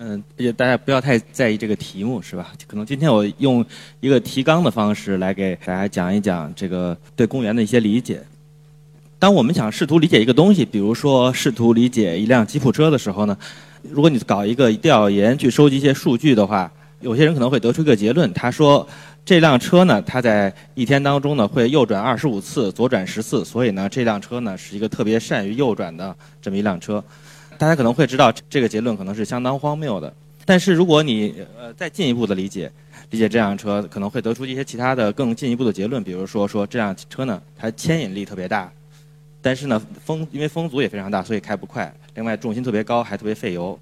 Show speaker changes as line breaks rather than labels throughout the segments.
嗯，也大家不要太在意这个题目，是吧？可能今天我用一个提纲的方式来给大家讲一讲这个对公园的一些理解。当我们想试图理解一个东西，比如说试图理解一辆吉普车的时候呢，如果你搞一个调研去收集一些数据的话，有些人可能会得出一个结论，他说这辆车呢，它在一天当中呢会右转二十五次，左转十次，所以呢这辆车呢是一个特别善于右转的这么一辆车。大家可能会知道这个结论可能是相当荒谬的，但是如果你呃再进一步的理解理解这辆车，可能会得出一些其他的更进一步的结论，比如说说这辆车呢它牵引力特别大。但是呢，风因为风阻也非常大，所以开不快。另外，重心特别高，还特别费油。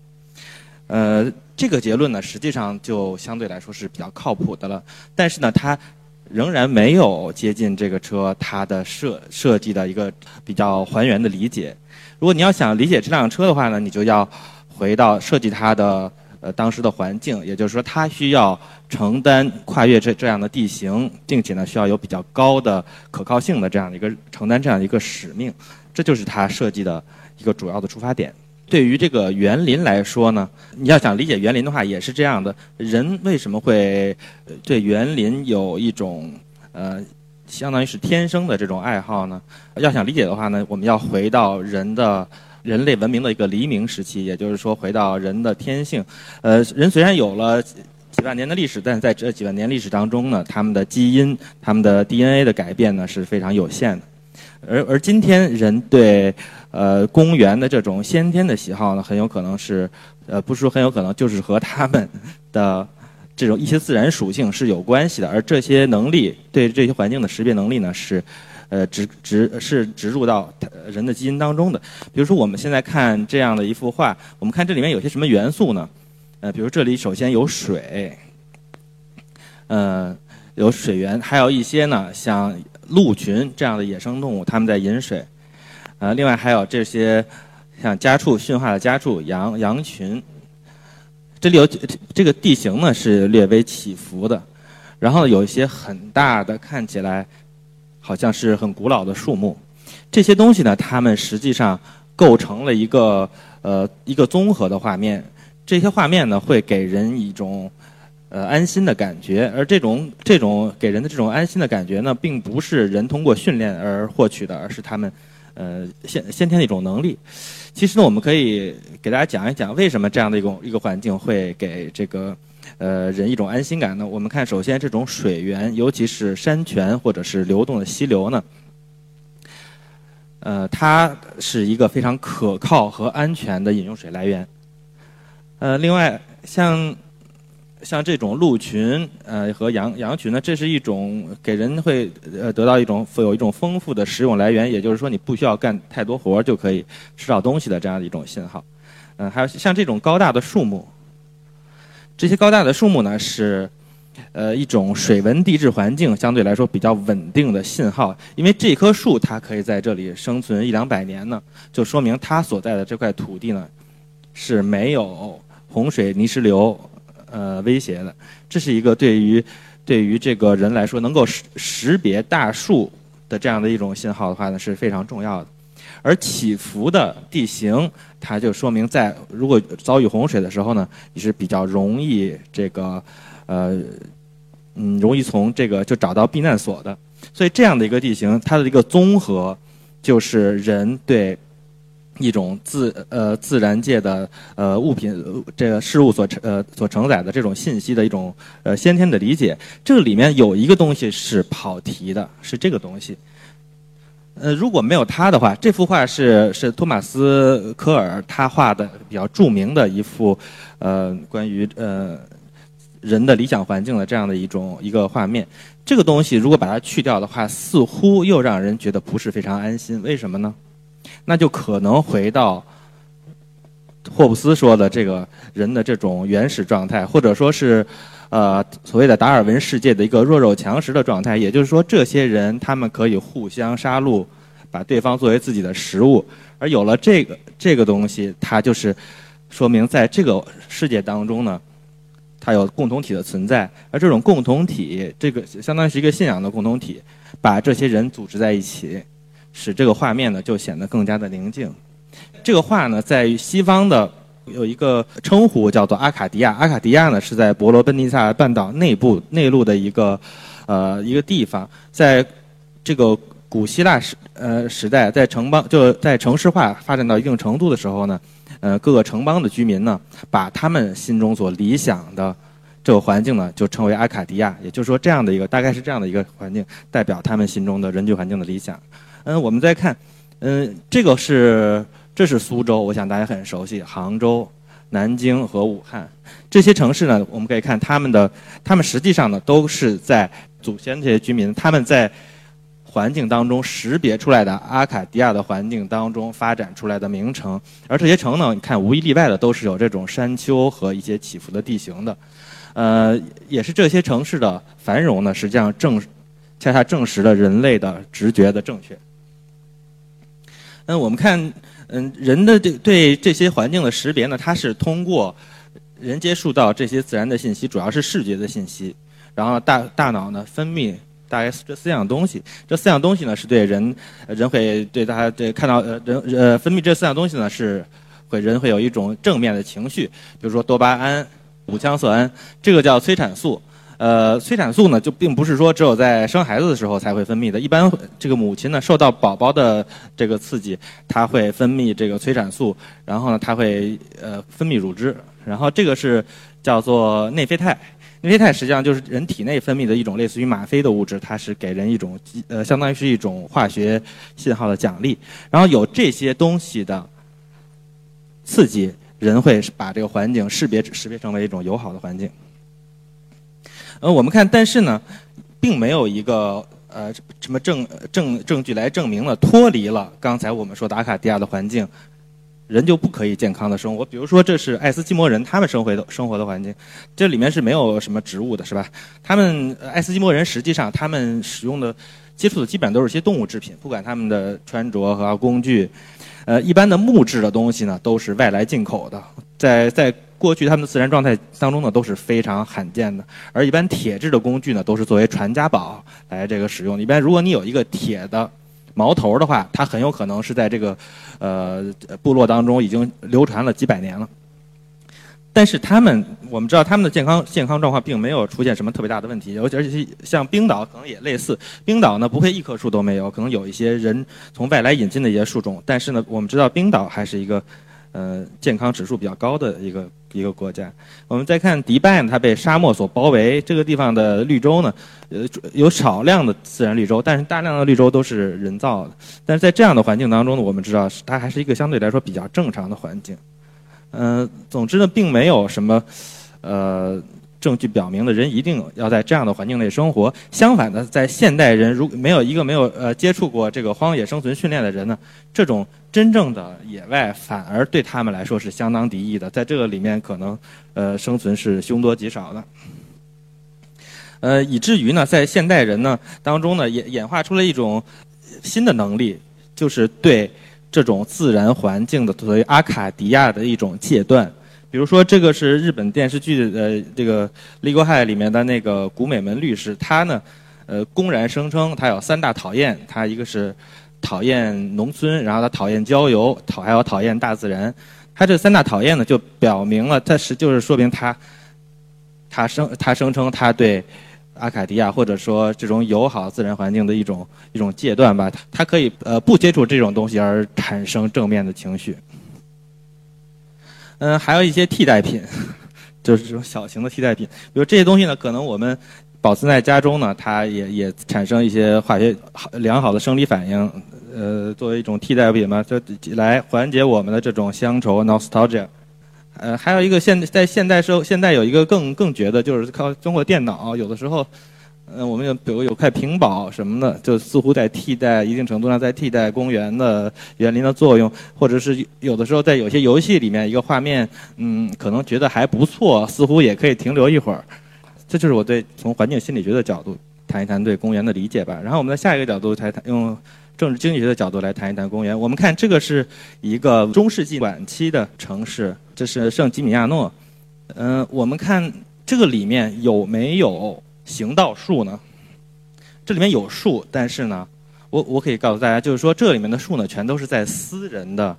呃，这个结论呢，实际上就相对来说是比较靠谱的了。但是呢，它仍然没有接近这个车它的设设计的一个比较还原的理解。如果你要想理解这辆车的话呢，你就要回到设计它的。呃，当时的环境，也就是说，它需要承担跨越这这样的地形，并且呢，需要有比较高的可靠性的这样的一个承担这样一个使命，这就是它设计的一个主要的出发点。对于这个园林来说呢，你要想理解园林的话，也是这样的。人为什么会对园林有一种呃，相当于是天生的这种爱好呢？要想理解的话呢，我们要回到人的。人类文明的一个黎明时期，也就是说，回到人的天性。呃，人虽然有了几万年的历史，但是在这几万年历史当中呢，他们的基因、他们的 DNA 的改变呢是非常有限的。而而今天人对呃公园的这种先天的喜好呢，很有可能是呃不是说很有可能，就是和他们的这种一些自然属性是有关系的。而这些能力对这些环境的识别能力呢是。呃，植植是植入到人的基因当中的。比如说，我们现在看这样的一幅画，我们看这里面有些什么元素呢？呃，比如这里首先有水，呃，有水源，还有一些呢，像鹿群这样的野生动物，它们在饮水。呃，另外还有这些像家畜驯化的家畜羊羊群。这里有这个地形呢是略微起伏的，然后有一些很大的看起来。好像是很古老的树木，这些东西呢，它们实际上构成了一个呃一个综合的画面。这些画面呢，会给人一种呃安心的感觉，而这种这种给人的这种安心的感觉呢，并不是人通过训练而获取的，而是他们呃先先天的一种能力。其实呢，我们可以给大家讲一讲，为什么这样的一种一个环境会给这个。呃，人一种安心感呢。我们看，首先这种水源，尤其是山泉或者是流动的溪流呢，呃，它是一个非常可靠和安全的饮用水来源。呃，另外像像这种鹿群呃和羊羊群呢，这是一种给人会呃得到一种富有一种丰富的食用来源，也就是说你不需要干太多活就可以吃到东西的这样的一种信号。嗯，还有像这种高大的树木。这些高大的树木呢，是呃一种水文地质环境相对来说比较稳定的信号。因为这棵树它可以在这里生存一两百年呢，就说明它所在的这块土地呢是没有洪水、泥石流呃威胁的。这是一个对于对于这个人来说能够识识别大树的这样的一种信号的话呢是非常重要的。而起伏的地形，它就说明在如果遭遇洪水的时候呢，你是比较容易这个，呃，嗯，容易从这个就找到避难所的。所以这样的一个地形，它的一个综合，就是人对一种自呃自然界的呃物品这个事物所承呃所承载的这种信息的一种呃先天的理解。这个里面有一个东西是跑题的，是这个东西。呃，如果没有他的话，这幅画是是托马斯科尔他画的比较著名的一幅，呃，关于呃人的理想环境的这样的一种一个画面。这个东西如果把它去掉的话，似乎又让人觉得不是非常安心。为什么呢？那就可能回到霍布斯说的这个人的这种原始状态，或者说是。呃，所谓的达尔文世界的一个弱肉强食的状态，也就是说，这些人他们可以互相杀戮，把对方作为自己的食物。而有了这个这个东西，它就是说明在这个世界当中呢，它有共同体的存在。而这种共同体，这个相当于是一个信仰的共同体，把这些人组织在一起，使这个画面呢就显得更加的宁静。这个画呢，在西方的有一个称呼叫做阿卡迪亚。阿卡迪亚呢是在伯罗奔尼撒半岛内部内陆的一个呃一个地方，在这个古希腊时呃时代，在城邦就在城市化发展到一定程度的时候呢，呃各个城邦的居民呢，把他们心中所理想的这个环境呢，就称为阿卡迪亚。也就是说，这样的一个大概是这样的一个环境，代表他们心中的人居环境的理想。嗯，我们再看，嗯，这个是。这是苏州，我想大家很熟悉。杭州、南京和武汉这些城市呢，我们可以看他们的，他们实际上呢都是在祖先这些居民他们在环境当中识别出来的阿卡迪亚的环境当中发展出来的名城。而这些城呢，你看无一例外的都是有这种山丘和一些起伏的地形的，呃，也是这些城市的繁荣呢，实际上正恰恰证实了人类的直觉的正确。那，我们看。嗯，人的这对这些环境的识别呢，它是通过人接触到这些自然的信息，主要是视觉的信息，然后大大脑呢分泌大概这四样东西，这四样东西呢是对人人会对大家对看到呃人呃分泌这四样东西呢是会人会有一种正面的情绪，比如说多巴胺、五羟色胺，这个叫催产素。呃，催产素呢，就并不是说只有在生孩子的时候才会分泌的。一般这个母亲呢，受到宝宝的这个刺激，它会分泌这个催产素，然后呢，它会呃分泌乳汁，然后这个是叫做内啡肽。内啡肽实际上就是人体内分泌的一种类似于吗啡的物质，它是给人一种呃相当于是一种化学信号的奖励。然后有这些东西的刺激，人会把这个环境识别识别成为一种友好的环境。呃，我们看，但是呢，并没有一个呃什么证证证据来证明了脱离了刚才我们说的阿卡迪亚的环境，人就不可以健康的生活。比如说，这是爱斯基摩人他们生活的生活的环境，这里面是没有什么植物的，是吧？他们爱斯基摩人实际上他们使用的接触的基本上都是些动物制品，不管他们的穿着和工具，呃，一般的木质的东西呢都是外来进口的，在在。过去他们的自然状态当中呢都是非常罕见的，而一般铁制的工具呢都是作为传家宝来这个使用。一般如果你有一个铁的矛头的话，它很有可能是在这个呃部落当中已经流传了几百年了。但是他们我们知道他们的健康健康状况并没有出现什么特别大的问题，而且而且像冰岛可能也类似，冰岛呢不会一棵树都没有，可能有一些人从外来引进的一些树种，但是呢我们知道冰岛还是一个呃健康指数比较高的一个。一个国家，我们再看迪拜呢，它被沙漠所包围。这个地方的绿洲呢，呃，有少量的自然绿洲，但是大量的绿洲都是人造的。但是在这样的环境当中呢，我们知道它还是一个相对来说比较正常的环境。嗯，总之呢，并没有什么，呃。证据表明的人一定要在这样的环境内生活。相反的，在现代人如没有一个没有呃接触过这个荒野生存训练的人呢，这种真正的野外反而对他们来说是相当敌意的。在这个里面，可能呃生存是凶多吉少的。呃，以至于呢，在现代人呢当中呢，演演化出了一种新的能力，就是对这种自然环境的所谓阿卡迪亚的一种戒断。比如说，这个是日本电视剧的这个《Legal High》里面的那个古美门律师，他呢，呃，公然声称他有三大讨厌，他一个是讨厌农村，然后他讨厌郊游，讨还有讨厌大自然。他这三大讨厌呢，就表明了他是就是说明他，他声他声称他对阿卡迪亚或者说这种友好自然环境的一种一种戒断吧，他可以呃不接触这种东西而产生正面的情绪。嗯，还有一些替代品，就是这种小型的替代品。比如这些东西呢，可能我们保存在家中呢，它也也产生一些化学良好的生理反应。呃，作为一种替代品嘛，就来缓解我们的这种乡愁 （nostalgia）。呃，还有一个现在现代社会现在有一个更更绝的，就是靠通过电脑，有的时候。嗯，我们有比如有块屏保什么的，就似乎在替代一定程度上在替代公园的园林的作用，或者是有的时候在有些游戏里面一个画面，嗯，可能觉得还不错，似乎也可以停留一会儿。这就是我对从环境心理学的角度谈一谈对公园的理解吧。然后我们在下一个角度才谈用政治经济学的角度来谈一谈公园。我们看这个是一个中世纪晚期的城市，这是圣吉米亚诺。嗯，我们看这个里面有没有？行道树呢？这里面有树，但是呢，我我可以告诉大家，就是说这里面的树呢，全都是在私人的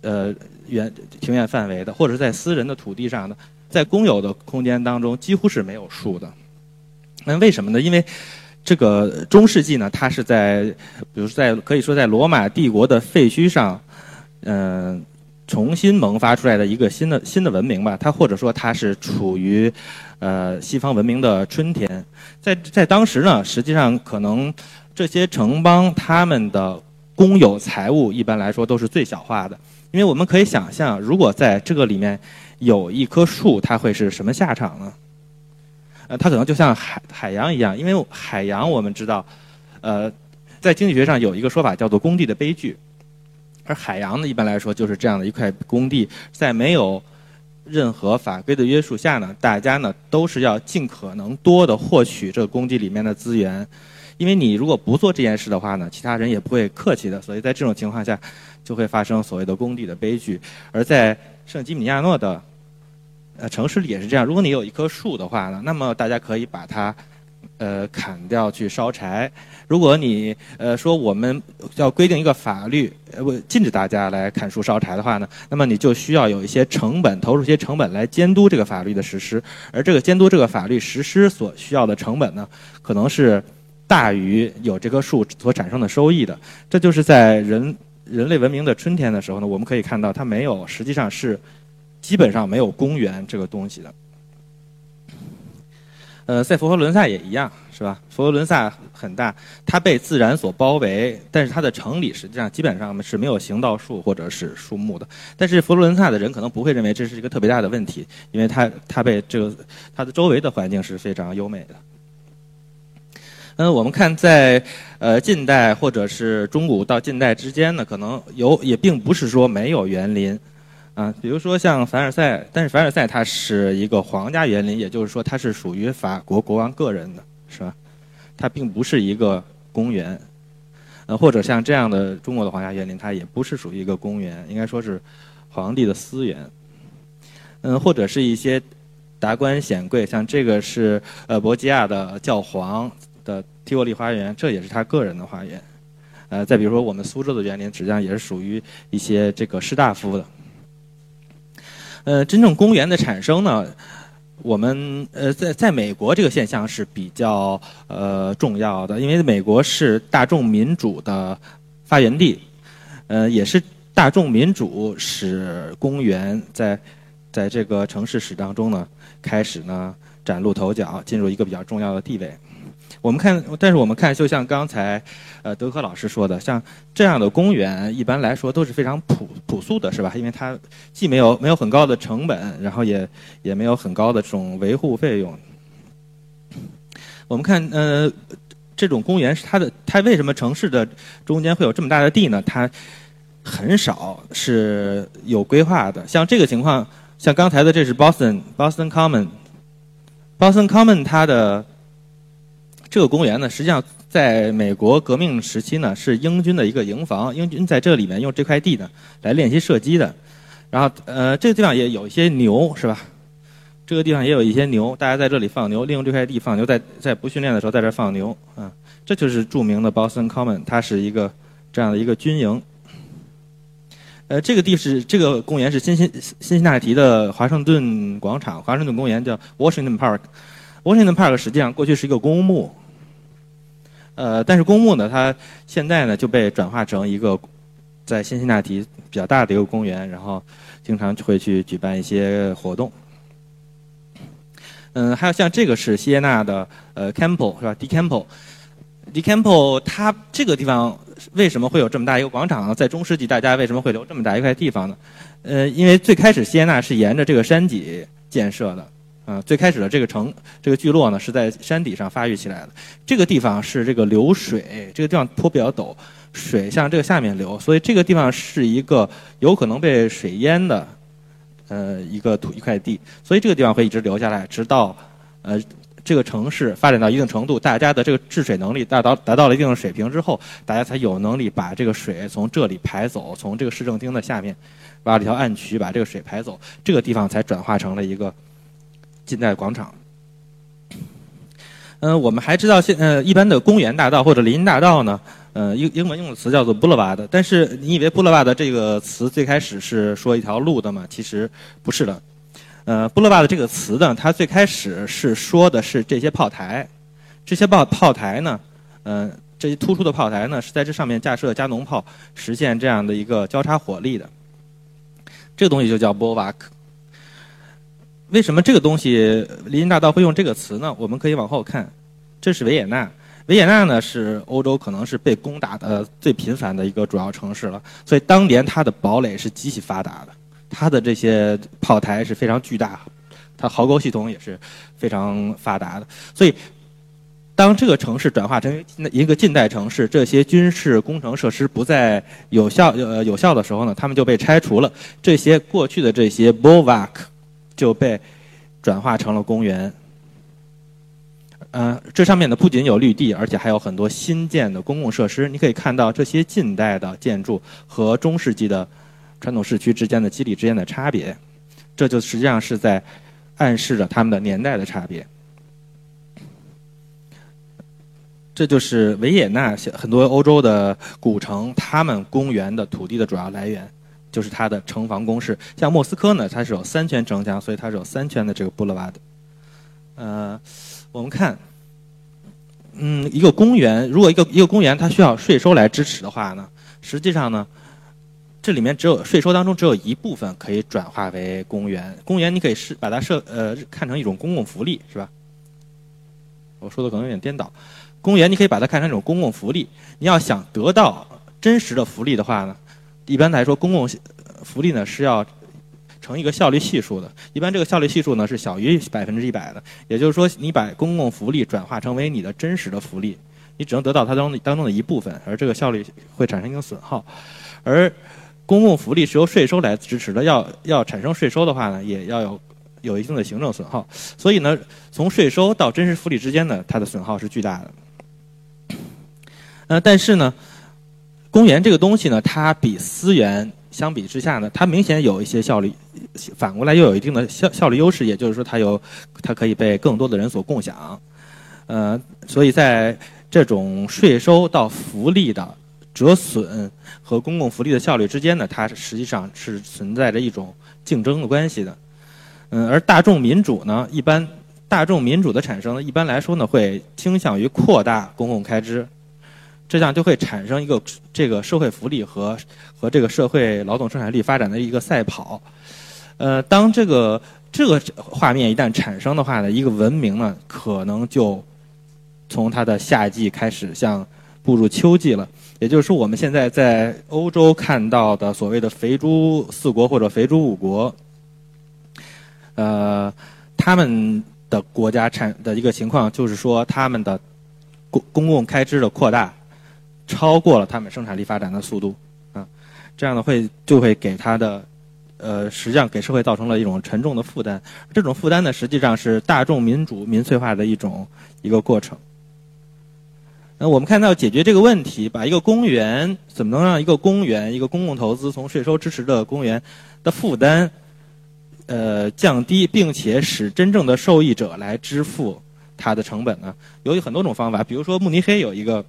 呃园庭院范围的，或者是在私人的土地上的，在公有的空间当中几乎是没有树的。那为什么呢？因为这个中世纪呢，它是在，比如说在可以说在罗马帝国的废墟上，嗯，重新萌发出来的一个新的新的文明吧。它或者说它是处于，呃，西方文明的春天。在在当时呢，实际上可能这些城邦他们的公有财物一般来说都是最小化的，因为我们可以想象，如果在这个里面有一棵树，它会是什么下场呢？呃，它可能就像海海洋一样，因为海洋我们知道，呃，在经济学上有一个说法叫做工地的悲剧，而海洋呢，一般来说就是这样的一块工地，在没有任何法规的约束下呢，大家呢都是要尽可能多的获取这工地里面的资源，因为你如果不做这件事的话呢，其他人也不会客气的，所以在这种情况下，就会发生所谓的工地的悲剧，而在圣吉米亚诺的。呃，城市里也是这样。如果你有一棵树的话呢，那么大家可以把它，呃，砍掉去烧柴。如果你呃说我们要规定一个法律，呃，禁止大家来砍树烧柴的话呢，那么你就需要有一些成本，投入一些成本来监督这个法律的实施。而这个监督这个法律实施所需要的成本呢，可能是大于有这棵树所产生的收益的。这就是在人人类文明的春天的时候呢，我们可以看到它没有，实际上是。基本上没有公园这个东西的，呃，在佛罗伦萨也一样，是吧？佛罗伦萨很大，它被自然所包围，但是它的城里实际上基本上是没有行道树或者是树木的。但是佛罗伦萨的人可能不会认为这是一个特别大的问题，因为它它被这个它的周围的环境是非常优美的。嗯，我们看在呃近代或者是中古到近代之间呢，可能有也并不是说没有园林。啊，比如说像凡尔赛，但是凡尔赛它是一个皇家园林，也就是说它是属于法国国王个人的，是吧？它并不是一个公园。呃，或者像这样的中国的皇家园林，它也不是属于一个公园，应该说是皇帝的私园。嗯，或者是一些达官显贵，像这个是呃博吉亚的教皇的提沃利花园，这也是他个人的花园。呃，再比如说我们苏州的园林，实际上也是属于一些这个士大夫的。呃，真正公园的产生呢，我们呃在在美国这个现象是比较呃重要的，因为美国是大众民主的发源地，呃也是大众民主使公园在在这个城市史当中呢开始呢崭露头角，进入一个比较重要的地位。我们看，但是我们看，就像刚才，呃，德科老师说的，像这样的公园，一般来说都是非常朴朴素的，是吧？因为它既没有没有很高的成本，然后也也没有很高的这种维护费用。我们看，呃，这种公园是它的，它为什么城市的中间会有这么大的地呢？它很少是有规划的。像这个情况，像刚才的这是 Boston Boston Common，Boston Common 它的。这个公园呢，实际上在美国革命时期呢，是英军的一个营房。英军在这里面用这块地呢来练习射击的。然后，呃，这个地方也有一些牛，是吧？这个地方也有一些牛，大家在这里放牛，利用这块地放牛，在在不训练的时候在这放牛，啊，这就是著名的 Boston Common，它是一个这样的一个军营。呃，这个地是这个公园是新新新辛纳提的华盛顿广场，华盛顿公园叫 Washington Park。Washington Park 实际上过去是一个公墓。呃，但是公墓呢，它现在呢就被转化成一个在辛辛那提比较大的一个公园，然后经常会去举办一些活动。嗯，还有像这个是西耶纳的呃 Campo 是吧？D Campbell，D Campbell 它这个地方为什么会有这么大一个广场呢？在中世纪，大家为什么会留这么大一块地方呢？呃，因为最开始西耶纳是沿着这个山脊建设的。啊，最开始的这个城，这个聚落呢，是在山底上发育起来的。这个地方是这个流水，这个地方坡比较陡，水向这个下面流，所以这个地方是一个有可能被水淹的，呃，一个土一块地。所以这个地方会一直留下来，直到呃这个城市发展到一定程度，大家的这个治水能力达到达到了一定的水平之后，大家才有能力把这个水从这里排走，从这个市政厅的下面挖了一条暗渠，把这个水排走，这个地方才转化成了一个。近代广场，嗯，我们还知道现呃一般的公园大道或者林荫大道呢，呃，英英文用的词叫做 boulevard，但是你以为 boulevard 这个词最开始是说一条路的吗？其实不是的。呃，boulevard 这个词呢，它最开始是说的是这些炮台，这些炮炮台呢，呃，这些突出的炮台呢，是在这上面架设加农炮，实现这样的一个交叉火力的。这个东西就叫 boulevard。为什么这个东西林荫大道会用这个词呢？我们可以往后看，这是维也纳。维也纳呢是欧洲可能是被攻打的最频繁的一个主要城市了，所以当年它的堡垒是极其发达的，它的这些炮台是非常巨大，它壕沟系统也是非常发达的。所以，当这个城市转化成一个近代城市，这些军事工程设施不再有效呃有效的时候呢，他们就被拆除了，这些过去的这些 bulwark 就被转化成了公园。呃，这上面呢不仅有绿地，而且还有很多新建的公共设施。你可以看到这些近代的建筑和中世纪的传统市区之间的肌理之间的差别，这就实际上是在暗示着他们的年代的差别。这就是维也纳很多欧洲的古城，他们公园的土地的主要来源，就是它的城防工事。像莫斯科呢，它是有三圈城墙，所以它是有三圈的这个布勒瓦的。呃。我们看，嗯，一个公园，如果一个一个公园它需要税收来支持的话呢，实际上呢，这里面只有税收当中只有一部分可以转化为公园。公园你可以是把它设呃看成一种公共福利，是吧？我说的可能有点颠倒。公园你可以把它看成一种公共福利。你要想得到真实的福利的话呢，一般来说公共福利呢是要。成一个效率系数的，一般这个效率系数呢是小于百分之一百的，也就是说，你把公共福利转化成为你的真实的福利，你只能得到它当当中的一部分，而这个效率会产生一个损耗。而公共福利是由税收来支持的，要要产生税收的话呢，也要有有一定的行政损耗。所以呢，从税收到真实福利之间呢，它的损耗是巨大的。呃，但是呢，公园这个东西呢，它比私园。相比之下呢，它明显有一些效率，反过来又有一定的效效率优势，也就是说它有，它可以被更多的人所共享，呃，所以在这种税收到福利的折损和公共福利的效率之间呢，它实际上是存在着一种竞争的关系的，嗯，而大众民主呢，一般大众民主的产生呢，一般来说呢，会倾向于扩大公共开支。这样就会产生一个这个社会福利和和这个社会劳动生产力发展的一个赛跑。呃，当这个这个画面一旦产生的话呢，一个文明呢可能就从它的夏季开始向步入秋季了。也就是说，我们现在在欧洲看到的所谓的“肥猪四国”或者“肥猪五国”，呃，他们的国家产的一个情况就是说，他们的公公共开支的扩大。超过了他们生产力发展的速度，啊，这样呢会就会给他的，呃，实际上给社会造成了一种沉重的负担。这种负担呢，实际上是大众民主民粹化的一种一个过程。那我们看到解决这个问题，把一个公园怎么能让一个公园一个公共投资从税收支持的公园的负担，呃，降低，并且使真正的受益者来支付它的成本呢？有很多种方法，比如说慕尼黑有一个。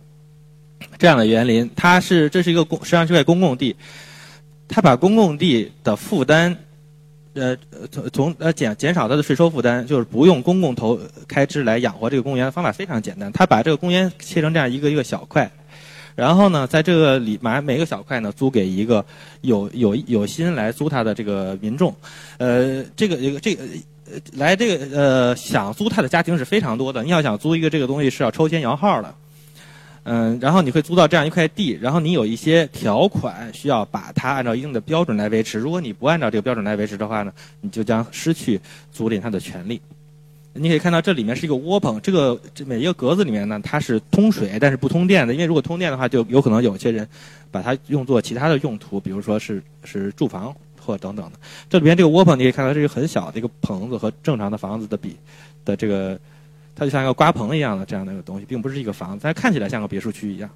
这样的园林，它是这是一个公，实际上是块公共地，它把公共地的负担，呃，从从呃减减少它的税收负担，就是不用公共投开支来养活这个公园，方法非常简单，它把这个公园切成这样一个一个小块，然后呢，在这个里买每个小块呢租给一个有有有心来租它的这个民众，呃，这个这个这个来这个呃想租它的家庭是非常多的，你要想租一个这个东西是要抽签摇号的。嗯，然后你会租到这样一块地，然后你有一些条款需要把它按照一定的标准来维持。如果你不按照这个标准来维持的话呢，你就将失去租赁它的权利。你可以看到这里面是一个窝棚，这个这每一个格子里面呢，它是通水但是不通电的，因为如果通电的话，就有可能有些人把它用作其他的用途，比如说是是住房或等等的。这里边这个窝棚你可以看到，这是很小的一个棚子和正常的房子的比的这个。它就像一个瓜棚一样的这样的一个东西，并不是一个房子，它看起来像个别墅区一样。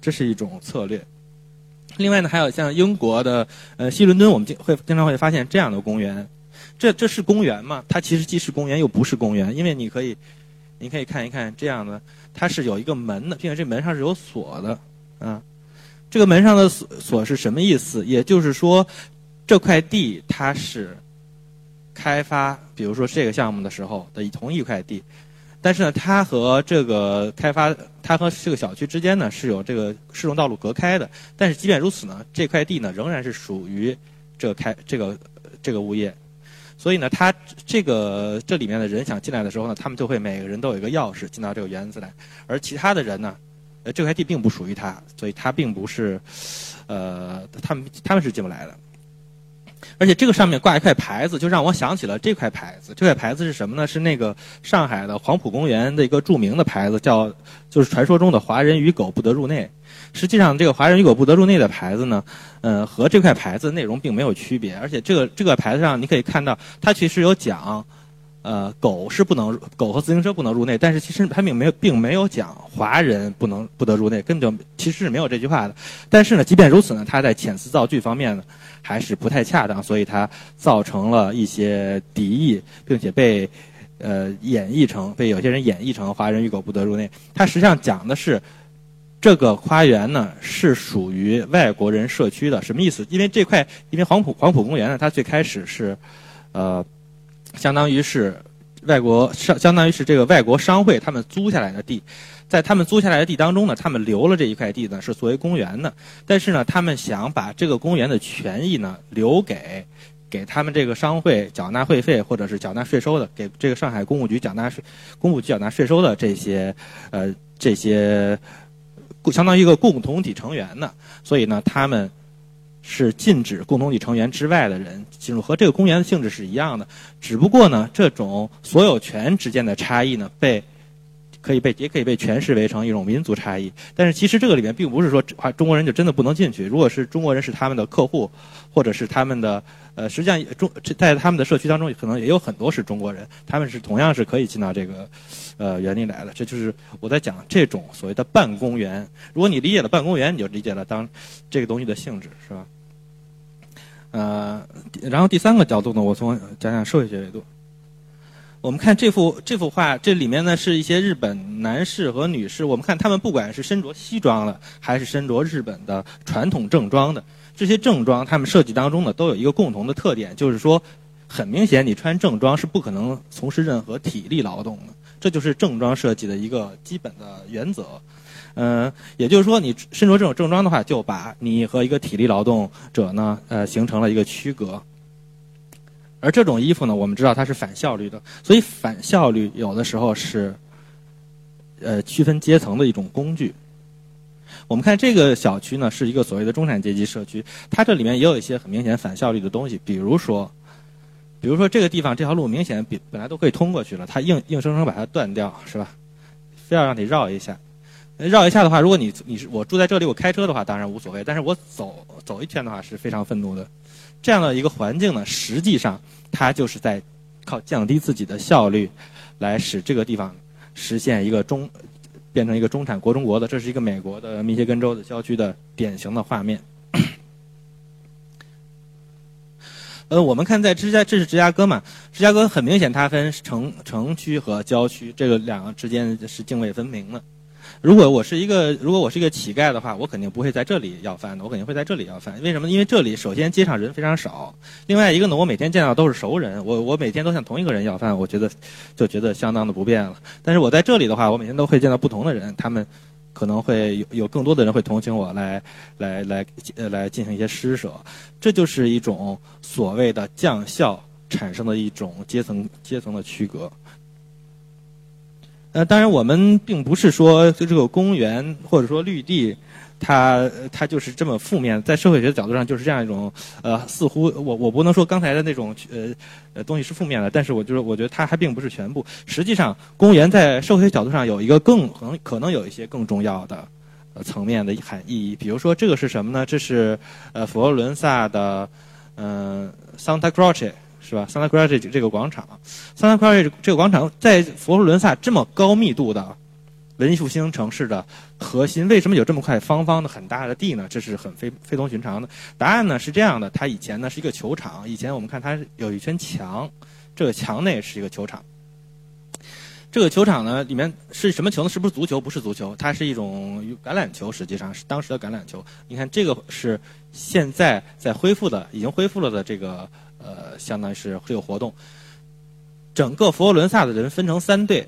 这是一种策略。另外呢，还有像英国的呃西伦敦，我们经会经常会发现这样的公园。这这是公园吗？它其实既是公园又不是公园，因为你可以，你可以看一看这样的，它是有一个门的，并且这门上是有锁的。啊，这个门上的锁锁是什么意思？也就是说，这块地它是开发，比如说这个项目的时候的同一块地，但是呢，它和这个开发，它和这个小区之间呢是有这个市容道路隔开的。但是即便如此呢，这块地呢仍然是属于这个开这个这个物业。所以呢，他这个这里面的人想进来的时候呢，他们就会每个人都有一个钥匙进到这个园子来，而其他的人呢，呃，这块地并不属于他，所以他并不是，呃，他们他们是进不来的。而且这个上面挂一块牌子，就让我想起了这块牌子。这块牌子是什么呢？是那个上海的黄浦公园的一个著名的牌子，叫就是传说中的“华人与狗不得入内”。实际上，这个“华人与狗不得入内”的牌子呢，嗯，和这块牌子内容并没有区别。而且，这个这个牌子上你可以看到，它其实有讲，呃，狗是不能，狗和自行车不能入内。但是，其实它并没有，并没有讲华人不能不得入内，根本其实是没有这句话的。但是呢，即便如此呢，它在遣词造句方面呢，还是不太恰当，所以它造成了一些敌意，并且被呃演绎成被有些人演绎成“华人与狗不得入内”。它实际上讲的是。这个花园呢是属于外国人社区的，什么意思？因为这块，因为黄埔黄埔公园呢，它最开始是，呃，相当于是外国商，相当于是这个外国商会他们租下来的地，在他们租下来的地当中呢，他们留了这一块地呢是作为公园的，但是呢，他们想把这个公园的权益呢留给给他们这个商会缴纳会费或者是缴纳税收的，给这个上海公务局缴纳税公务局缴纳税收的这些呃这些。相当于一个共同体成员呢，所以呢，他们是禁止共同体成员之外的人进入，和这个公园的性质是一样的。只不过呢，这种所有权之间的差异呢，被可以被也可以被诠释为成一种民族差异。但是其实这个里面并不是说啊中国人就真的不能进去。如果是中国人是他们的客户，或者是他们的呃，实际上中在他们的社区当中，可能也有很多是中国人，他们是同样是可以进到这个。呃，园里来的，这就是我在讲这种所谓的办公园。如果你理解了办公园，你就理解了当这个东西的性质，是吧？呃，然后第三个角度呢，我从讲讲社会学维度。我们看这幅这幅画，这里面呢是一些日本男士和女士。我们看他们不管是身着西装的，还是身着日本的传统正装的，这些正装他们设计当中呢都有一个共同的特点，就是说，很明显你穿正装是不可能从事任何体力劳动的。这就是正装设计的一个基本的原则，嗯，也就是说，你身着这种正装的话，就把你和一个体力劳动者呢，呃，形成了一个区隔。而这种衣服呢，我们知道它是反效率的，所以反效率有的时候是，呃，区分阶层的一种工具。我们看这个小区呢，是一个所谓的中产阶级社区，它这里面也有一些很明显反效率的东西，比如说。比如说这个地方这条路明显比本来都可以通过去了，它硬硬生生把它断掉，是吧？非要让你绕一下，绕一下的话，如果你你是我住在这里，我开车的话当然无所谓，但是我走走一圈的话是非常愤怒的。这样的一个环境呢，实际上它就是在靠降低自己的效率，来使这个地方实现一个中变成一个中产国中国的，这是一个美国的密歇根州的郊区的典型的画面。呃，我们看在芝加，这是芝加哥嘛？芝加哥很明显，它分城城区和郊区，这个两个之间是泾渭分明的。如果我是一个，如果我是一个乞丐的话，我肯定不会在这里要饭的，我肯定会在这里要饭。为什么？因为这里首先街上人非常少，另外一个呢，我每天见到都是熟人，我我每天都向同一个人要饭，我觉得就觉得相当的不便了。但是我在这里的话，我每天都会见到不同的人，他们。可能会有有更多的人会同情我，来来来呃来进行一些施舍，这就是一种所谓的将校产生的一种阶层阶层的区隔。呃，当然我们并不是说就这个公园或者说绿地。它它就是这么负面，在社会学的角度上就是这样一种呃，似乎我我不能说刚才的那种呃呃东西是负面的，但是我就是我觉得它还并不是全部。实际上，公园在社会学角度上有一个更可能可能有一些更重要的层面的含意义。比如说，这个是什么呢？这是呃佛罗伦萨的嗯 Santa Croce 是吧？Santa Croce 这个广场，Santa Croce 这个广场在佛罗伦萨这么高密度的。文艺复兴城市的核心为什么有这么块方方的很大的地呢？这是很非非同寻常的。答案呢是这样的：它以前呢是一个球场，以前我们看它有一圈墙，这个墙内是一个球场。这个球场呢，里面是什么球呢？是不是足球？不是足球，它是一种橄榄球，实际上是当时的橄榄球。你看，这个是现在在恢复的，已经恢复了的这个呃，相当于是这个活动。整个佛罗伦萨的人分成三队，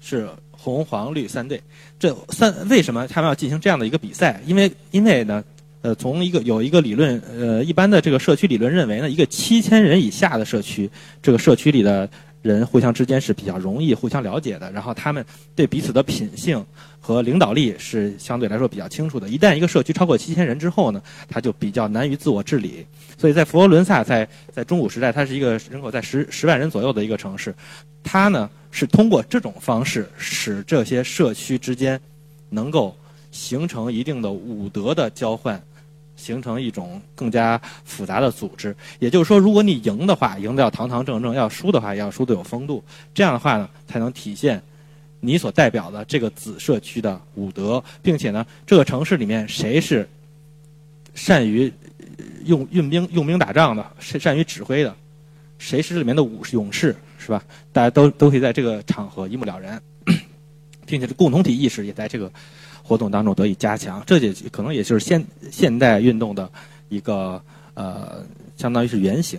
是红、黄、绿三队。这三为什么他们要进行这样的一个比赛？因为因为呢，呃，从一个有一个理论，呃，一般的这个社区理论认为呢，一个七千人以下的社区，这个社区里的人互相之间是比较容易互相了解的，然后他们对彼此的品性和领导力是相对来说比较清楚的。一旦一个社区超过七千人之后呢，他就比较难于自我治理。所以在佛罗伦萨，在在中古时代，它是一个人口在十十万人左右的一个城市。它呢是通过这种方式，使这些社区之间能够形成一定的武德的交换，形成一种更加复杂的组织。也就是说，如果你赢的话，赢得要堂堂正正；要输的话，要输得有风度。这样的话呢，才能体现你所代表的这个子社区的武德，并且呢，这个城市里面谁是善于。用用兵用兵打仗的，善善于指挥的，谁是里面的武士勇士，是吧？大家都都可以在这个场合一目了然，并且这共同体意识也在这个活动当中得以加强。这也可能也就是现现代运动的一个呃，相当于是原型。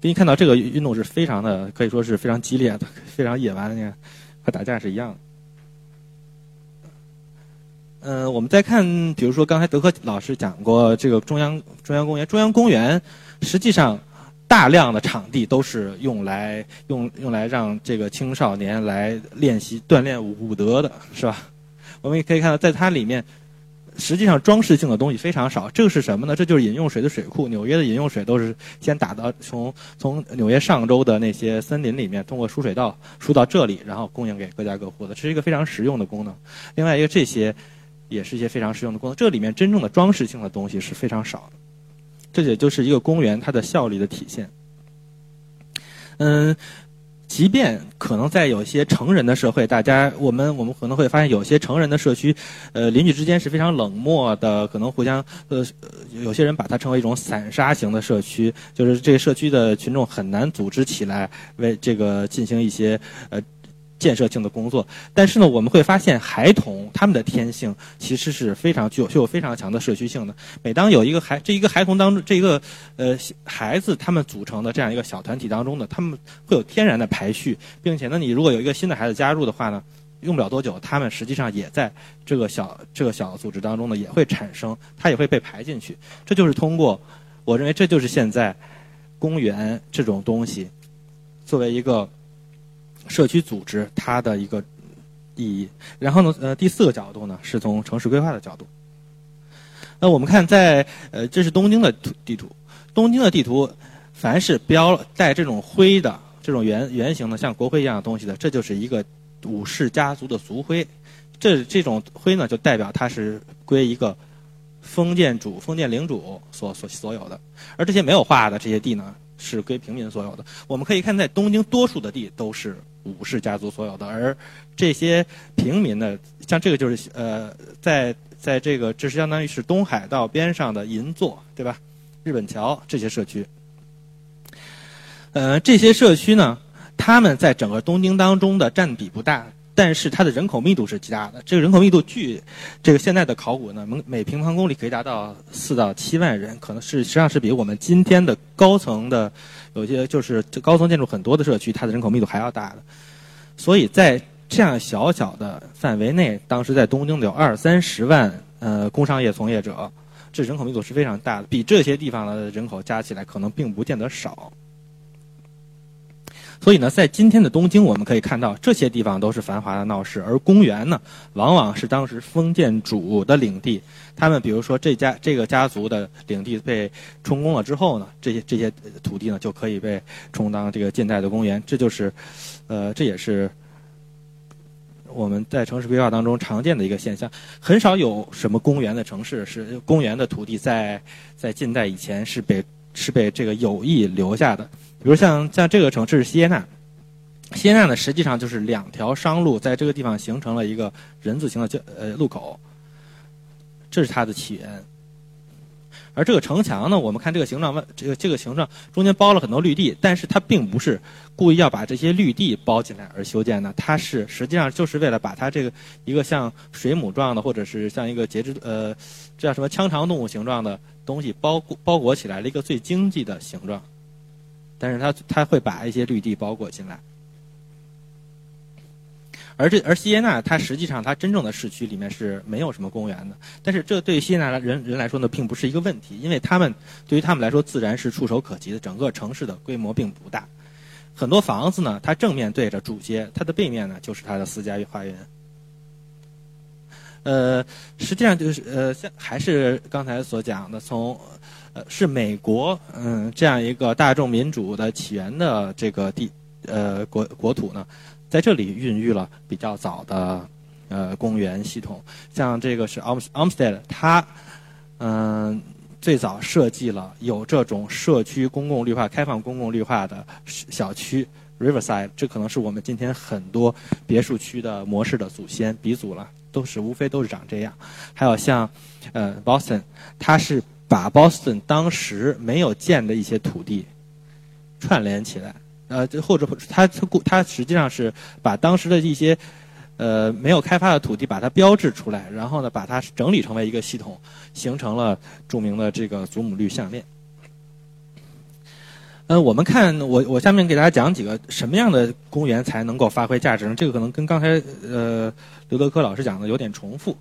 给你看到这个运动是非常的，可以说是非常激烈的，非常野蛮，你看和打架是一样。嗯，我们再看，比如说刚才德科老师讲过这个中央中央公园，中央公园实际上大量的场地都是用来用用来让这个青少年来练习锻炼武德的，是吧？我们也可以看到，在它里面实际上装饰性的东西非常少。这个是什么呢？这就是饮用水的水库。纽约的饮用水都是先打到从从纽约上周的那些森林里面，通过输水道输到这里，然后供应给各家各户的，这是一个非常实用的功能。另外一个这些。也是一些非常实用的功能。这里面真正的装饰性的东西是非常少的，这也就是一个公园它的效率的体现。嗯，即便可能在有些成人的社会，大家我们我们可能会发现，有些成人的社区，呃，邻居之间是非常冷漠的，可能互相呃，有些人把它称为一种散沙型的社区，就是这个社区的群众很难组织起来为这个进行一些呃。建设性的工作，但是呢，我们会发现孩童他们的天性其实是非常具有具有非常强的社区性的。每当有一个孩这一个孩童当中这一个呃孩子他们组成的这样一个小团体当中呢，他们会有天然的排序，并且呢，你如果有一个新的孩子加入的话呢，用不了多久，他们实际上也在这个小这个小组织当中呢也会产生，他也会被排进去。这就是通过，我认为这就是现在公园这种东西作为一个。社区组织它的一个意义，然后呢，呃，第四个角度呢，是从城市规划的角度。那我们看，在呃，这是东京的图地图，东京的地图，凡是标带这种灰的这种圆圆形的，像国徽一样的东西的，这就是一个武士家族的族徽。这这种徽呢，就代表它是归一个封建主、封建领主所所所有的，而这些没有画的这些地呢，是归平民所有的。我们可以看，在东京多数的地都是。武士家族所有的，而这些平民呢，像这个就是呃，在在这个这是相当于是东海道边上的银座，对吧？日本桥这些社区，呃，这些社区呢，他们在整个东京当中的占比不大，但是它的人口密度是极大的。这个人口密度据这个现在的考古呢，每每平方公里可以达到四到七万人，可能是实际上是比我们今天的高层的。有些就是高层建筑很多的社区，它的人口密度还要大的，所以在这样小小的范围内，当时在东京有二三十万呃工商业从业者，这人口密度是非常大的，比这些地方的人口加起来可能并不见得少。所以呢，在今天的东京，我们可以看到这些地方都是繁华的闹市，而公园呢，往往是当时封建主的领地。他们比如说这家这个家族的领地被充公了之后呢，这些这些土地呢就可以被充当这个近代的公园。这就是，呃，这也是我们在城市规划当中常见的一个现象。很少有什么公园的城市是公园的土地在在近代以前是被是被这个有意留下的。比如像像这个城市是西耶纳，西耶纳呢实际上就是两条商路在这个地方形成了一个人字形的交呃路口，这是它的起源。而这个城墙呢，我们看这个形状，这个这个形状中间包了很多绿地，但是它并不是故意要把这些绿地包进来而修建的，它是实际上就是为了把它这个一个像水母状的，或者是像一个节肢呃，这叫什么腔肠动物形状的东西包包裹起来了一个最经济的形状，但是它它会把一些绿地包裹进来。而这而锡耶纳，它实际上它真正的市区里面是没有什么公园的。但是这对于锡耶纳人人来说呢，并不是一个问题，因为他们对于他们来说，自然是触手可及的。整个城市的规模并不大，很多房子呢，它正面对着主街，它的背面呢就是它的私家花园。呃，实际上就是呃，像还是刚才所讲的，从呃是美国嗯这样一个大众民主的起源的这个地呃国国土呢。在这里孕育了比较早的呃公园系统，像这个是 omsted 它嗯最早设计了有这种社区公共绿化、开放公共绿化的小区 Riverside，这可能是我们今天很多别墅区的模式的祖先鼻祖了，都是无非都是长这样。还有像呃 Boston，它是把 Boston 当时没有建的一些土地串联起来。呃，或者它它它实际上是把当时的一些呃没有开发的土地把它标志出来，然后呢把它整理成为一个系统，形成了著名的这个祖母绿项链。嗯，我们看我我下面给大家讲几个什么样的公园才能够发挥价值呢？这个可能跟刚才呃刘德科老师讲的有点重复。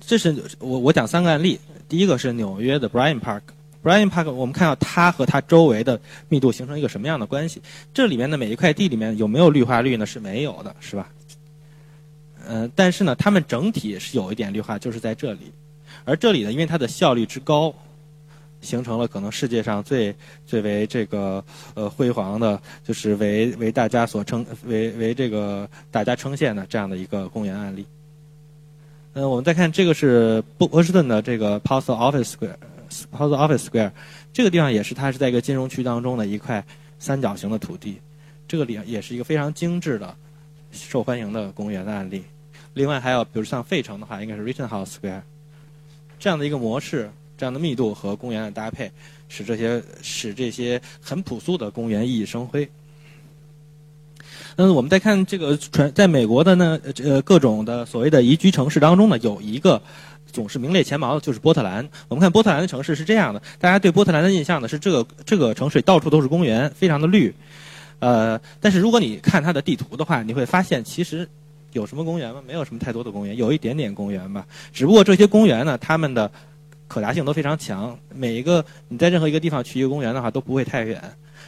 这是我我讲三个案例，第一个是纽约的 Bryan Park。Bryant Park，我们看到它和它周围的密度形成一个什么样的关系？这里面的每一块地里面有没有绿化率呢？是没有的，是吧？嗯，但是呢，它们整体是有一点绿化，就是在这里。而这里呢，因为它的效率之高，形成了可能世界上最最为这个呃辉煌的，就是为为大家所称为为这个大家称羡的这样的一个公园案例。嗯，我们再看这个是波波士顿的这个 Post Office Square。Post Office Square，这个地方也是它是在一个金融区当中的一块三角形的土地，这个里也是一个非常精致的、受欢迎的公园的案例。另外还有，比如像费城的话，应该是 Rittenhouse Square，这样的一个模式、这样的密度和公园的搭配，使这些使这些很朴素的公园熠熠生辉。嗯，我们再看这个传在美国的呢，呃，各种的所谓的宜居城市当中呢，有一个。总是名列前茅的就是波特兰。我们看波特兰的城市是这样的，大家对波特兰的印象呢是这个这个城市到处都是公园，非常的绿。呃，但是如果你看它的地图的话，你会发现其实有什么公园吗？没有什么太多的公园，有一点点公园吧。只不过这些公园呢，它们的可达性都非常强。每一个你在任何一个地方去一个公园的话，都不会太远。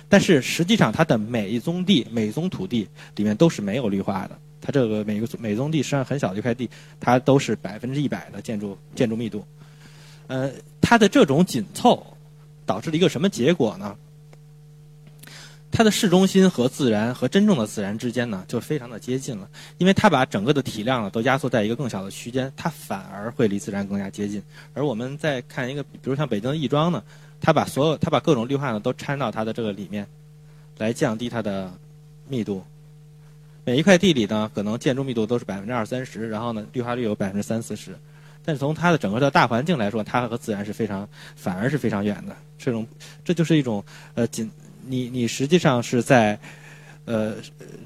但是实际上，它的每一宗地、每一宗土地里面都是没有绿化的。它这个每一个每宗地实际上很小的一块地，它都是百分之一百的建筑建筑密度。呃，它的这种紧凑导致了一个什么结果呢？它的市中心和自然和真正的自然之间呢，就非常的接近了，因为它把整个的体量呢都压缩在一个更小的区间，它反而会离自然更加接近。而我们再看一个，比如像北京的亦庄呢，它把所有它把各种绿化呢都掺到它的这个里面，来降低它的密度。每一块地里呢，可能建筑密度都是百分之二三十，然后呢，绿化率有百分之三四十。但是从它的整个的大环境来说，它和自然是非常，反而是非常远的。这种，这就是一种，呃，仅你你实际上是在，呃，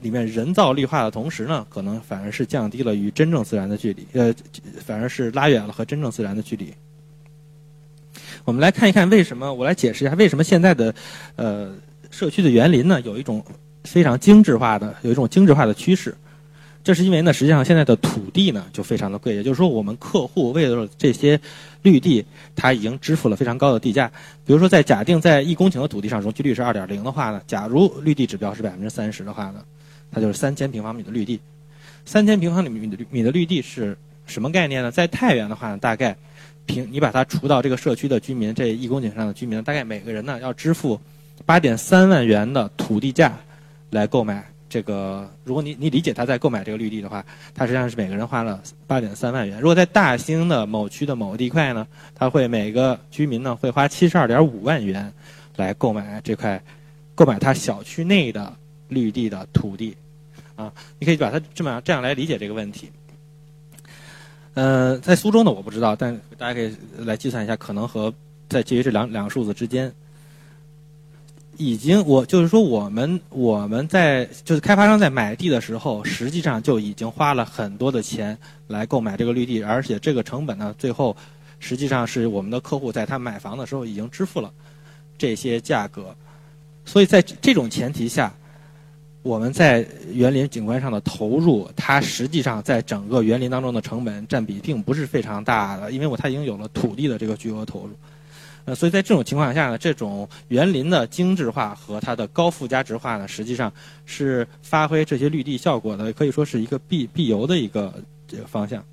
里面人造绿化的同时呢，可能反而是降低了与真正自然的距离，呃，反而是拉远了和真正自然的距离。我们来看一看为什么，我来解释一下为什么现在的，呃，社区的园林呢，有一种。非常精致化的，有一种精致化的趋势，这是因为呢，实际上现在的土地呢就非常的贵，也就是说，我们客户为了这些绿地，他已经支付了非常高的地价。比如说，在假定在一公顷的土地上容积率是二点零的话呢，假如绿地指标是百分之三十的话呢，它就是三千平方米的绿地。三千平方米的绿米的绿地是什么概念呢？在太原的话呢，大概平你把它除到这个社区的居民这一公顷上的居民，大概每个人呢要支付八点三万元的土地价。来购买这个，如果你你理解他在购买这个绿地的话，他实际上是每个人花了八点三万元。如果在大兴的某区的某个地块呢，他会每个居民呢会花七十二点五万元来购买这块，购买他小区内的绿地的土地，啊，你可以把它这么样这样来理解这个问题。
呃，在苏州呢，我不知道，但大家可以来计算一下，可能和在介于这两两个数字之间，已经我就是说，我们我们在就是开发商在买地的时候，实际上就已经花了很多的钱来购买这个绿地，而且这个成本呢，最后实际上是我们的客户在他买房的时候已经支付了这些价格，所以在这种前提下。我们在园林景观上的投入，它实际上在整个园林当中的成本占比并不是非常大的，因为我它已经有了土地的这个巨额投入，呃，所以在这种情况下呢，这种园林的精致化和它的高附加值化呢，实际上是发挥这些绿地效果的，可以说是一个必必由的一个这个方向。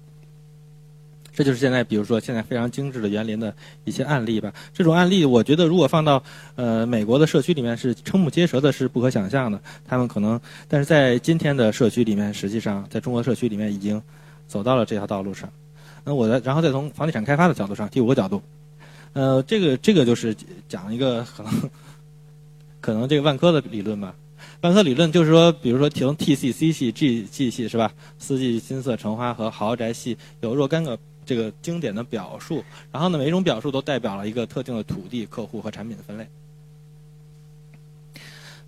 这就是现在，比如说现在非常精致的园林的一些案例吧。这种案例，我觉得如果放到呃美国的社区里面，是瞠目结舌的，是不可想象的。他们可能，但是在今天的社区里面，实际上在中国社区里面已经走到了这条道路上。那我再，然后再从房地产开发的角度上，第五个角度，呃，这个这个就是讲一个可能可能这个万科的理论吧。万科理论就是说，比如说从 T 系、C 系、G G 系是吧？四季、金色、橙花和豪宅系有若干个。这个经典的表述，然后呢，每一种表述都代表了一个特定的土地、客户和产品的分类。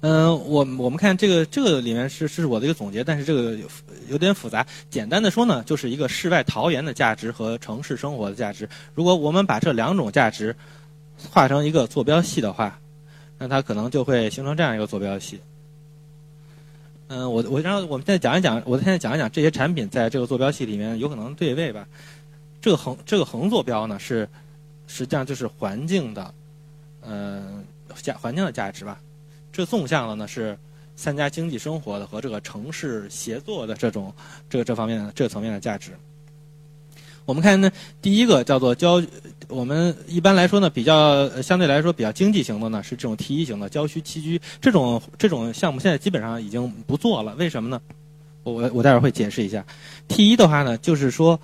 嗯，我我们看这个这个里面是是我的一个总结，但是这个有有点复杂。简单的说呢，就是一个世外桃源的价值和城市生活的价值。如果我们把这两种价值画成一个坐标系的话，那它可能就会形成这样一个坐标系。嗯，我我然后我们现在讲一讲，我现在讲一讲这些产品在这个坐标系里面有可能对位吧。这个横这个横坐标呢是，实际上就是环境的，呃价环境的价值吧。这纵向的呢是参加经济生活的和这个城市协作的这种这个这方面的这个层面的价值。我们看呢，第一个叫做郊，我们一般来说呢比较相对来说比较经济型的呢是这种 T 一型的郊区栖居这种这种项目现在基本上已经不做了。为什么呢？我我我待会儿会解释一下。T 一的话呢就是说。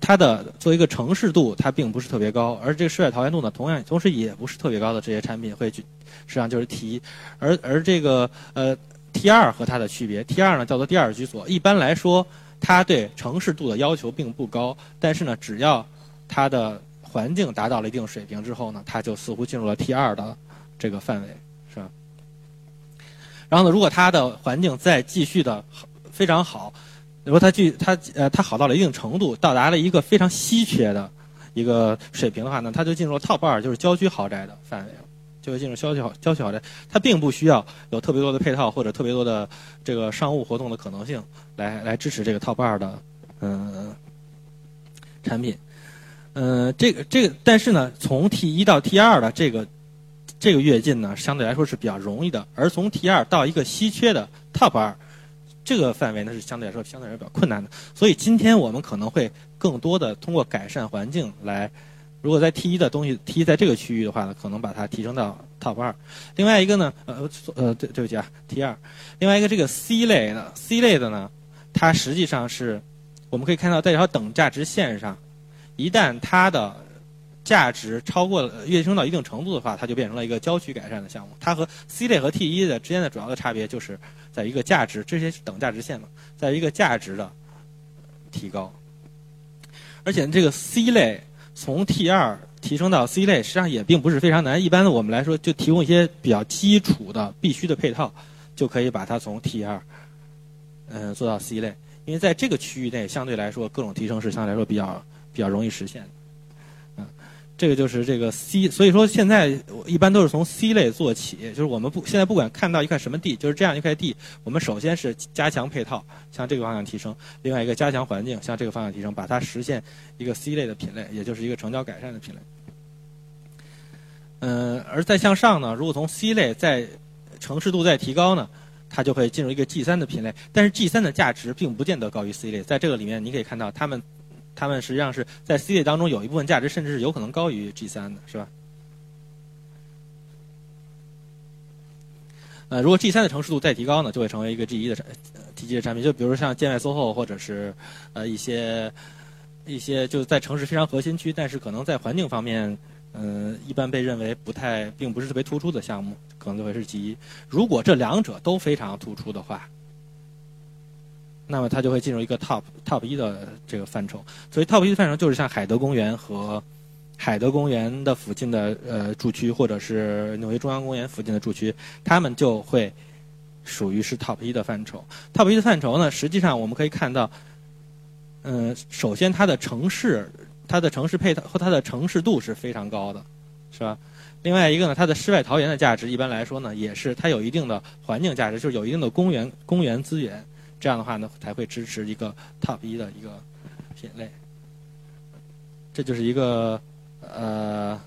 它的作为一个城市度，它并不是特别高，而这个世外桃源度呢，同样同时也不是特别高的这些产品会去，实际上就是 T，而而这个呃 T 二和它的区别，T 二呢叫做第二居所，一般来说它对城市度的要求并不高，但是呢只要它的环境达到了一定水平之后呢，它就似乎进入了 T 二的这个范围，是吧？然后呢，如果它的环境再继续的非常好。如果它具它呃它好到了一定程度，到达了一个非常稀缺的一个水平的话呢，它就进入了 top 二，就是郊区豪宅的范围了，就会进入郊区豪郊区豪宅。它并不需要有特别多的配套或者特别多的这个商务活动的可能性来来支持这个 top 二的嗯产品。嗯，这个这个，但是呢，从 T 一到 T 二的这个这个跃进呢，相对来说是比较容易的，而从 T 二到一个稀缺的 top 二。这个范围呢是相对来说相对来说比较困难的，所以今天我们可能会更多的通过改善环境来，如果在 T 一的东西 T 一在这个区域的话呢，可能把它提升到 Top 二。另外一个呢，呃呃对对不起啊，T 二。另外一个这个 C 类的 C 类的呢，它实际上是我们可以看到在一条等价值线上，一旦它的价值超过了跃升到一定程度的话，它就变成了一个郊区改善的项目。它和 C 类和 T 一的之间的主要的差别就是。在一个价值，这些是等价值线嘛，在一个价值的提高，而且这个 C 类从 T 二提升到 C 类，实际上也并不是非常难。一般的我们来说，就提供一些比较基础的必须的配套，就可以把它从 T 二嗯做到 C 类。因为在这个区域内，相对来说各种提升是相对来说比较比较容易实现的。这个就是这个 C，所以说现在一般都是从 C 类做起，就是我们不现在不管看到一块什么地，就是这样一块地，我们首先是加强配套，向这个方向提升；另外一个加强环境，向这个方向提升，把它实现一个 C 类的品类，也就是一个成交改善的品类。嗯，而再向上呢，如果从 C 类再城市度再提高呢，它就会进入一个 G 三的品类。但是 G 三的价值并不见得高于 C 类，在这个里面你可以看到它们。他们实际上是在 C 类当中有一部分价值，甚至是有可能高于 G 三的，是吧？呃，如果 G 三的成熟度再提高呢，就会成为一个 G 一的产 T 级的产品。就比如像建外 SOHO，或者是呃一些一些就是在城市非常核心区，但是可能在环境方面，嗯，一般被认为不太并不是特别突出的项目，可能就会是 G 一。如果这两者都非常突出的话，那么它就会进入一个 top top 一的这个范畴。所以 top 一的范畴就是像海德公园和海德公园的附近的呃住区，或者是纽约中央公园附近的住区，他们就会属于是 top 一的范畴。top 一的范畴呢，实际上我们可以看到，嗯、首先它的城市、它的城市配套和它的城市度是非常高的，是吧？另外一个呢，它的世外桃源的价值一般来说呢，也是它有一定的环境价值，就是有一定的公园公园资源，这样的话呢，才会支持一个 top 一的一个品类。这就是一个呃，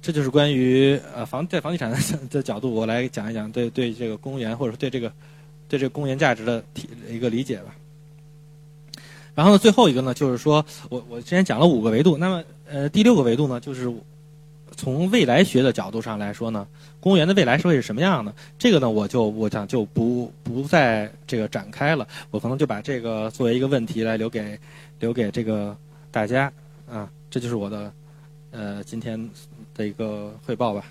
这就是关于呃房在房地产的角度，我来讲一讲对对这个公园或者说对这个对这个公园价值的体一个理解吧。然后呢，最后一个呢，就是说我我之前讲了五个维度，那么呃第六个维度呢，就是从未来学的角度上来说呢，公务员的未来社会是什么样的？这个呢，我就我想就不不再这个展开了，我可能就把这个作为一个问题来留给留给这个大家啊，这就是我的呃今天的一个汇报吧。